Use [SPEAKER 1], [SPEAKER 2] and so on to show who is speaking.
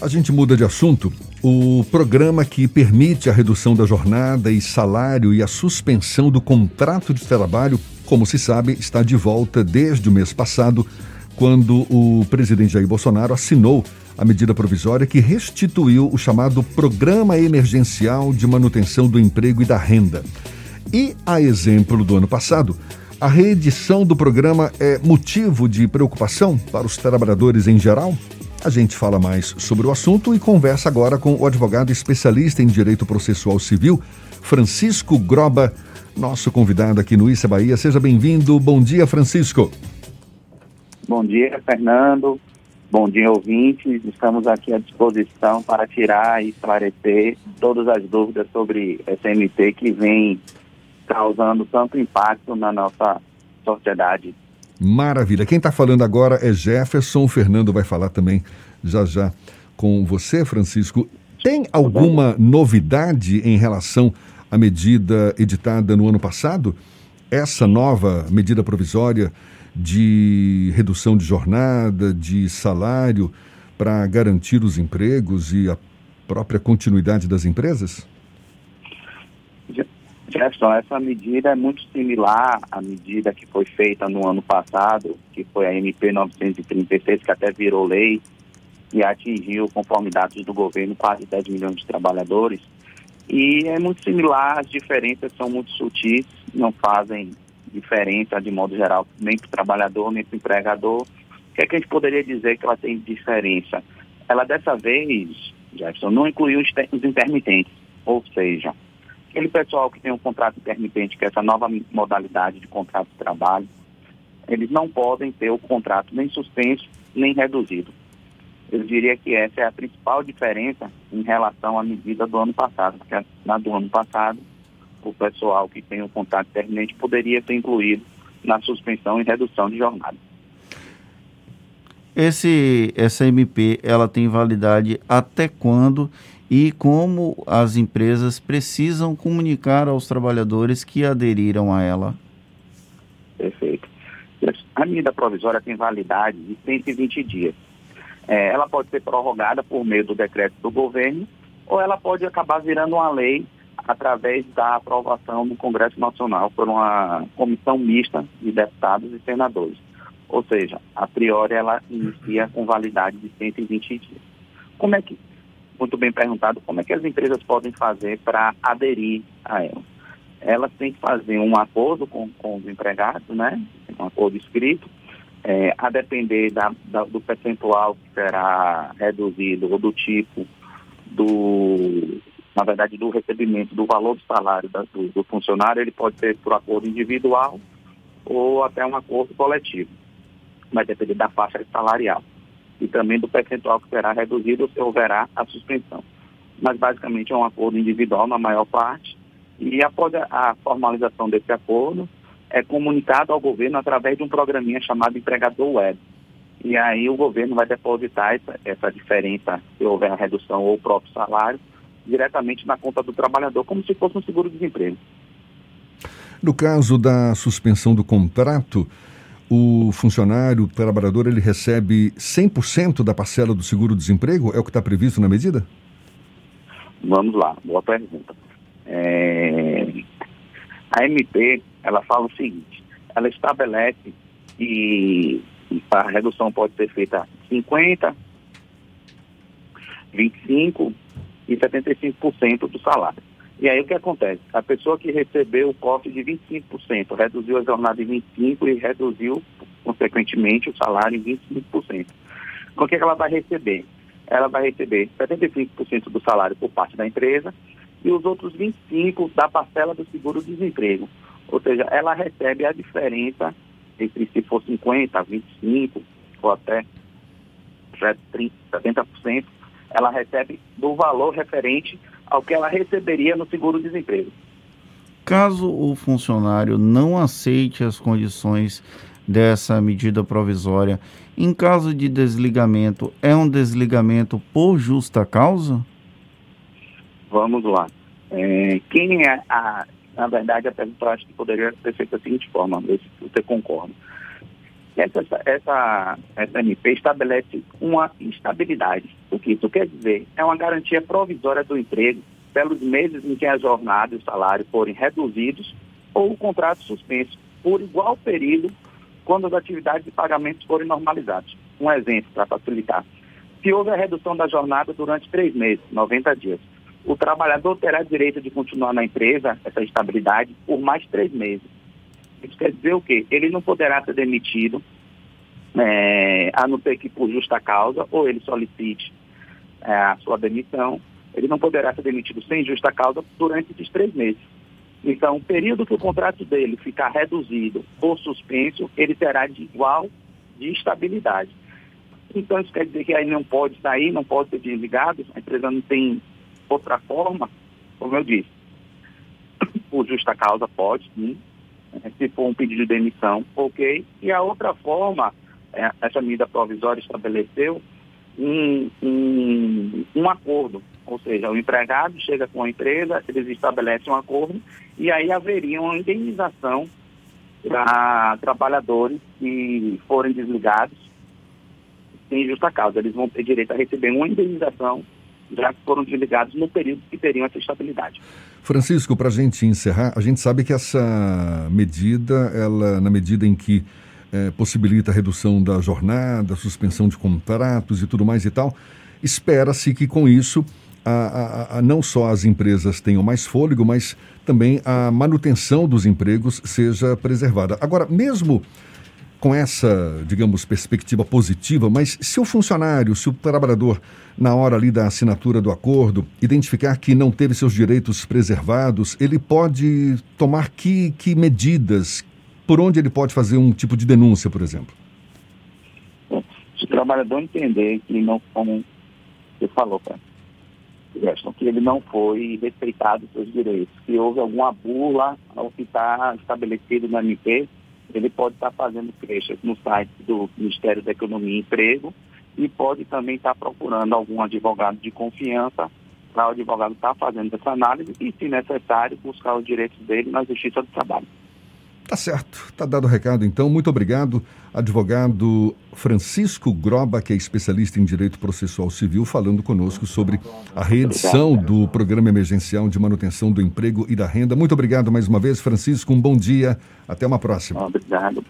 [SPEAKER 1] A gente muda de assunto. O programa que permite a redução da jornada e salário e a suspensão do contrato de trabalho, como se sabe, está de volta desde o mês passado, quando o presidente Jair Bolsonaro assinou a medida provisória que restituiu o chamado Programa Emergencial de Manutenção do Emprego e da Renda. E, a exemplo do ano passado, a reedição do programa é motivo de preocupação para os trabalhadores em geral? A gente fala mais sobre o assunto e conversa agora com o advogado especialista em direito processual civil, Francisco Groba, nosso convidado aqui no Issa Bahia. Seja bem-vindo. Bom dia, Francisco.
[SPEAKER 2] Bom dia, Fernando. Bom dia, ouvintes. Estamos aqui à disposição para tirar e esclarecer todas as dúvidas sobre MP que vem causando tanto impacto na nossa sociedade
[SPEAKER 1] Maravilha. Quem está falando agora é Jefferson. O Fernando vai falar também já já com você, Francisco. Tem alguma novidade em relação à medida editada no ano passado? Essa nova medida provisória de redução de jornada, de salário, para garantir os empregos e a própria continuidade das empresas?
[SPEAKER 2] Jefferson, essa medida é muito similar à medida que foi feita no ano passado, que foi a MP 936, que até virou lei e atingiu, conforme dados do governo, quase 10 milhões de trabalhadores. E é muito similar, as diferenças são muito sutis, não fazem diferença, de modo geral, nem para o trabalhador, nem para o empregador. O que é que a gente poderia dizer que ela tem diferença? Ela, dessa vez, Jefferson, não incluiu os intermitentes, ou seja, aquele pessoal que tem um contrato intermitente, que é essa nova modalidade de contrato de trabalho, eles não podem ter o contrato nem suspenso, nem reduzido. Eu diria que essa é a principal diferença em relação à medida do ano passado, porque na do ano passado, o pessoal que tem um contrato intermitente poderia ser incluído na suspensão e redução de jornada.
[SPEAKER 3] Esse, essa MP, ela tem validade até quando e como as empresas precisam comunicar aos trabalhadores que aderiram a ela.
[SPEAKER 2] Perfeito. A medida provisória tem validade de 120 dias. É, ela pode ser prorrogada por meio do decreto do governo ou ela pode acabar virando uma lei através da aprovação no Congresso Nacional por uma comissão mista de deputados e senadores. Ou seja, a priori ela inicia com validade de 120 dias. Como é que muito bem perguntado como é que as empresas podem fazer para aderir a ela. Elas têm que fazer um acordo com, com os empregados, né? Um acordo escrito, é, a depender da, da, do percentual que será reduzido ou do tipo do, na verdade, do recebimento do valor do salário da, do, do funcionário, ele pode ser por acordo individual ou até um acordo coletivo. Vai depender da faixa salarial e também do percentual que será reduzido se houverá a suspensão. Mas basicamente é um acordo individual na maior parte e após a formalização desse acordo é comunicado ao governo através de um programinha chamado Empregador Web. E aí o governo vai depositar essa, essa diferença, se houver a redução ou o próprio salário, diretamente na conta do trabalhador, como se fosse um seguro-desemprego.
[SPEAKER 1] No caso da suspensão do contrato, o funcionário, o trabalhador, ele recebe 100% da parcela do seguro-desemprego? É o que está previsto na medida?
[SPEAKER 2] Vamos lá, boa pergunta. É... A MP, ela fala o seguinte, ela estabelece que a redução pode ser feita 50, 25 e 75% do salário. E aí o que acontece? A pessoa que recebeu o corte de 25%, reduziu a jornada em 25% e reduziu, consequentemente, o salário em 25%. Com o que, é que ela vai receber? Ela vai receber 75% do salário por parte da empresa e os outros 25% da parcela do seguro-desemprego. Ou seja, ela recebe a diferença entre se for 50%, 25% ou até 30%, 70%, ela recebe do valor referente ao que ela receberia no seguro-desemprego.
[SPEAKER 3] Caso o funcionário não aceite as condições dessa medida provisória, em caso de desligamento, é um desligamento por justa causa?
[SPEAKER 2] Vamos lá. É, quem é a. Na verdade, a pergunta acho que poderia ser feita da seguinte forma, ver se você concorda. Essa, essa, essa MP estabelece uma instabilidade. O que isso quer dizer? É uma garantia provisória do emprego pelos meses em que a jornada e o salário forem reduzidos ou o contrato suspenso por igual período quando as atividades de pagamentos forem normalizadas. Um exemplo para facilitar. Se houve a redução da jornada durante três meses, 90 dias, o trabalhador terá direito de continuar na empresa, essa estabilidade, por mais três meses. Isso quer dizer o quê? Ele não poderá ser demitido, é, a não ser que por justa causa, ou ele solicite é, a sua demissão, ele não poderá ser demitido sem justa causa durante esses três meses. Então, o período que o contrato dele ficar reduzido ou suspenso, ele terá de igual de estabilidade. Então, isso quer dizer que aí não pode sair, não pode ser desligado, a empresa não tem outra forma, como eu disse. Por justa causa, pode, sim. Se for um pedido de demissão, ok. E a outra forma, é, essa medida provisória estabeleceu um, um, um acordo ou seja, o empregado chega com a empresa, eles estabelecem um acordo e aí haveria uma indenização para trabalhadores que forem desligados sem justa causa. Eles vão ter direito a receber uma indenização já foram desligados no período que teriam essa estabilidade.
[SPEAKER 1] Francisco, para a gente encerrar, a gente sabe que essa medida, ela, na medida em que é, possibilita a redução da jornada, suspensão de contratos e tudo mais e tal, espera-se que com isso a, a, a, não só as empresas tenham mais fôlego, mas também a manutenção dos empregos seja preservada. Agora, mesmo com essa, digamos, perspectiva positiva, mas se o funcionário, se o trabalhador, na hora ali da assinatura do acordo, identificar que não teve seus direitos preservados, ele pode tomar que, que medidas? Por onde ele pode fazer um tipo de denúncia, por exemplo?
[SPEAKER 2] Se o trabalhador entender que não, como você falou, cara, que ele não foi respeitado os seus direitos, que houve alguma bula ao que está estabelecido no MP, ele pode estar fazendo queixas no site do Ministério da Economia e Emprego e pode também estar procurando algum advogado de confiança para o advogado estar fazendo essa análise e, se necessário, buscar os direitos dele na Justiça do Trabalho.
[SPEAKER 1] Tá certo, tá dado o recado então. Muito obrigado, advogado Francisco Groba, que é especialista em direito processual civil, falando conosco sobre a reedição do Programa Emergencial de Manutenção do Emprego e da Renda. Muito obrigado mais uma vez, Francisco. Um bom dia. Até uma próxima.
[SPEAKER 2] Obrigado.